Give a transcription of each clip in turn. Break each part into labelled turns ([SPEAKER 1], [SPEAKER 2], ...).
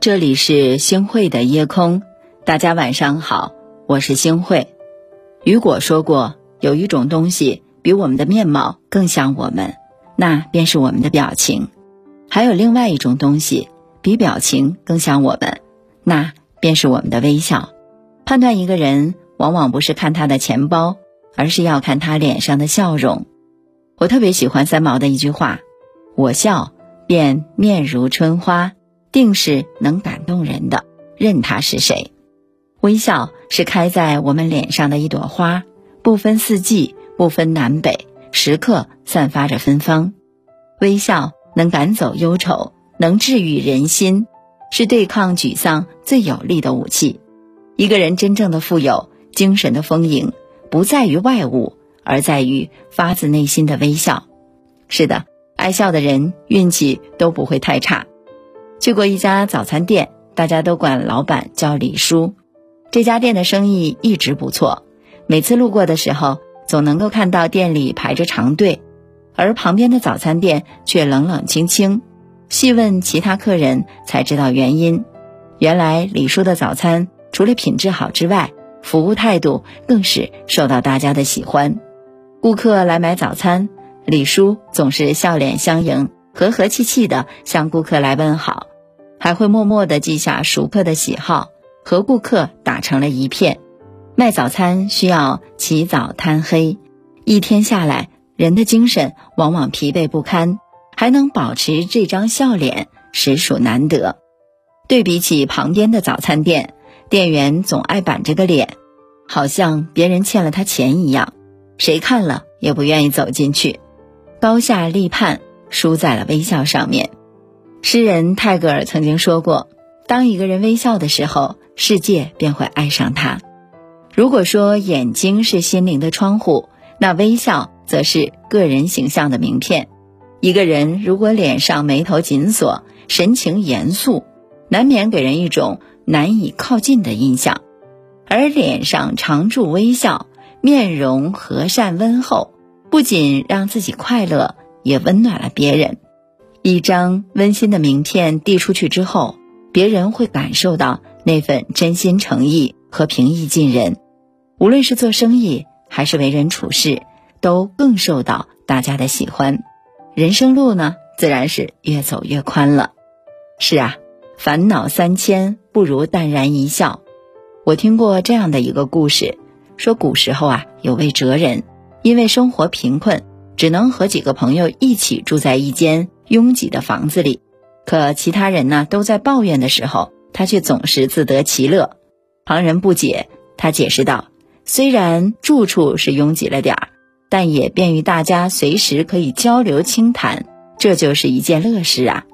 [SPEAKER 1] 这里是星慧的夜空，大家晚上好，我是星慧。雨果说过，有一种东西比我们的面貌更像我们，那便是我们的表情；还有另外一种东西比表情更像我们，那便是我们的微笑。判断一个人，往往不是看他的钱包，而是要看他脸上的笑容。我特别喜欢三毛的一句话：“我笑便面如春花。”定是能感动人的，任他是谁。微笑是开在我们脸上的一朵花，不分四季，不分南北，时刻散发着芬芳。微笑能赶走忧愁，能治愈人心，是对抗沮丧最有力的武器。一个人真正的富有，精神的丰盈，不在于外物，而在于发自内心的微笑。是的，爱笑的人运气都不会太差。去过一家早餐店，大家都管老板叫李叔。这家店的生意一直不错，每次路过的时候，总能够看到店里排着长队，而旁边的早餐店却冷冷清清。细问其他客人，才知道原因。原来李叔的早餐除了品质好之外，服务态度更是受到大家的喜欢。顾客来买早餐，李叔总是笑脸相迎，和和气气的向顾客来问好。还会默默地记下熟客的喜好，和顾客打成了一片。卖早餐需要起早贪黑，一天下来，人的精神往往疲惫不堪，还能保持这张笑脸，实属难得。对比起旁边的早餐店，店员总爱板着个脸，好像别人欠了他钱一样，谁看了也不愿意走进去。高下立判，输在了微笑上面。诗人泰戈尔曾经说过：“当一个人微笑的时候，世界便会爱上他。”如果说眼睛是心灵的窗户，那微笑则是个人形象的名片。一个人如果脸上眉头紧锁，神情严肃，难免给人一种难以靠近的印象；而脸上常驻微笑，面容和善温厚，不仅让自己快乐，也温暖了别人。一张温馨的名片递出去之后，别人会感受到那份真心诚意和平易近人。无论是做生意还是为人处事，都更受到大家的喜欢。人生路呢，自然是越走越宽了。是啊，烦恼三千不如淡然一笑。我听过这样的一个故事，说古时候啊，有位哲人，因为生活贫困，只能和几个朋友一起住在一间。拥挤的房子里，可其他人呢都在抱怨的时候，他却总是自得其乐。旁人不解，他解释道：“虽然住处是拥挤了点儿，但也便于大家随时可以交流倾谈，这就是一件乐事啊。”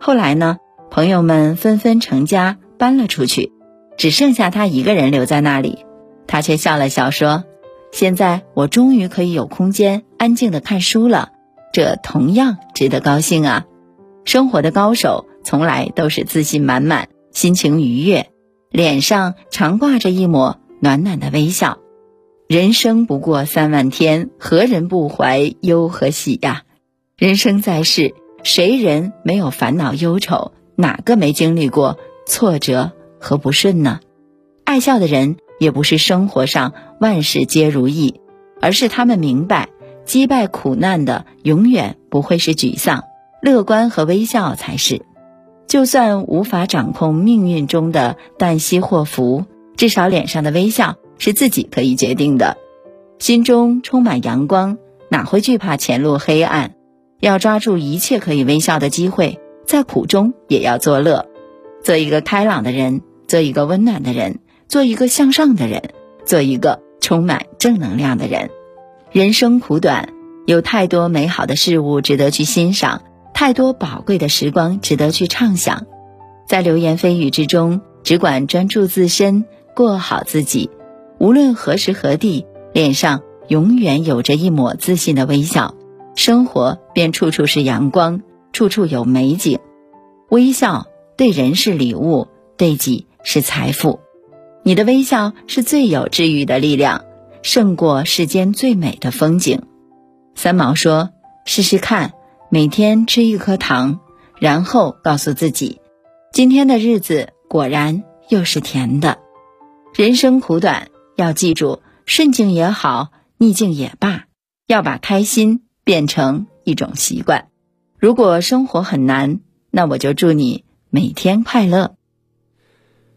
[SPEAKER 1] 后来呢，朋友们纷纷成家搬了出去，只剩下他一个人留在那里。他却笑了笑说：“现在我终于可以有空间安静的看书了。”这同样值得高兴啊！生活的高手从来都是自信满满、心情愉悦，脸上常挂着一抹暖暖的微笑。人生不过三万天，何人不怀忧和喜呀？人生在世，谁人没有烦恼忧愁？哪个没经历过挫折和不顺呢？爱笑的人也不是生活上万事皆如意，而是他们明白。击败苦难的永远不会是沮丧，乐观和微笑才是。就算无法掌控命运中的旦夕祸福，至少脸上的微笑是自己可以决定的。心中充满阳光，哪会惧怕前路黑暗？要抓住一切可以微笑的机会，在苦中也要作乐。做一个开朗的人，做一个温暖的人，做一个向上的人，做一个充满正能量的人。人生苦短，有太多美好的事物值得去欣赏，太多宝贵的时光值得去畅想。在流言蜚语之中，只管专注自身，过好自己。无论何时何地，脸上永远有着一抹自信的微笑，生活便处处是阳光，处处有美景。微笑对人是礼物，对己是财富。你的微笑是最有治愈的力量。胜过世间最美的风景。三毛说：“试试看，每天吃一颗糖，然后告诉自己，今天的日子果然又是甜的。人生苦短，要记住，顺境也好，逆境也罢，要把开心变成一种习惯。如果生活很难，那我就祝你每天快乐。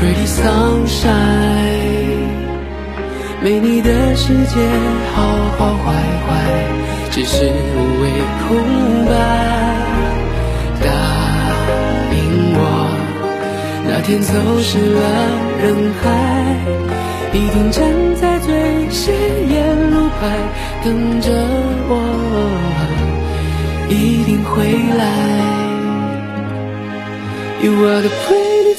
[SPEAKER 2] pretty sunshine，没你的世界好好坏坏只是无谓空白。答应我那天走失了人海，一定站在最显眼路牌等着我，一定会来。You are the pretty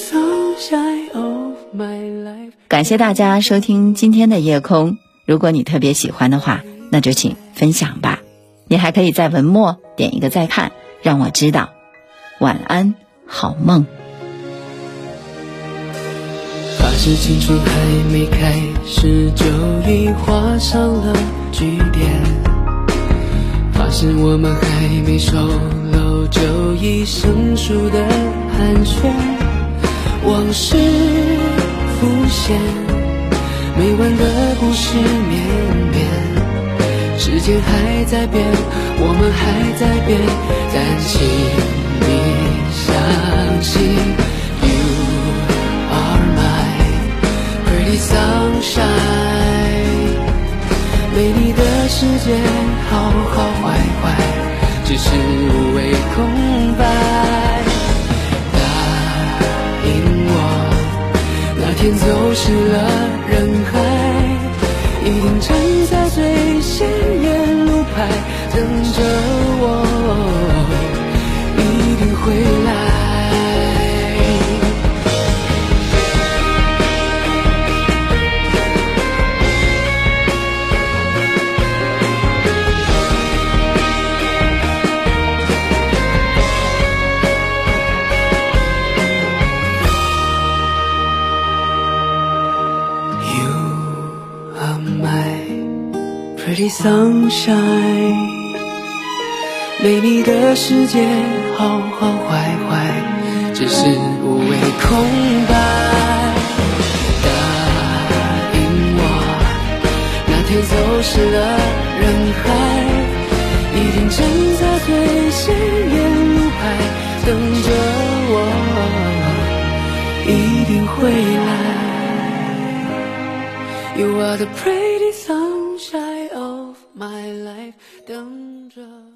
[SPEAKER 1] 感谢大家收听今天的夜空。如果你特别喜欢的话，那就请分享吧。你还可以在文末点一个再看，让我知道。晚安，好梦。
[SPEAKER 2] 是青春还没开始，就已画上了句点。发现我们还没熟络，就已生疏的寒暄。往事浮现，没完的故事绵绵。时间还在变，我们还在变，但请你相信。You are my pretty sunshine，没你的世界好好坏坏，只是无谓空白。天走失了人海，一定站在最显眼路牌等着我，sunshine，没你的世界好好坏坏，只是无谓空白。答应我，那天走失了人海，一定站在最显眼路牌等着我，一定会来。You are the pretty sun。My life 等着。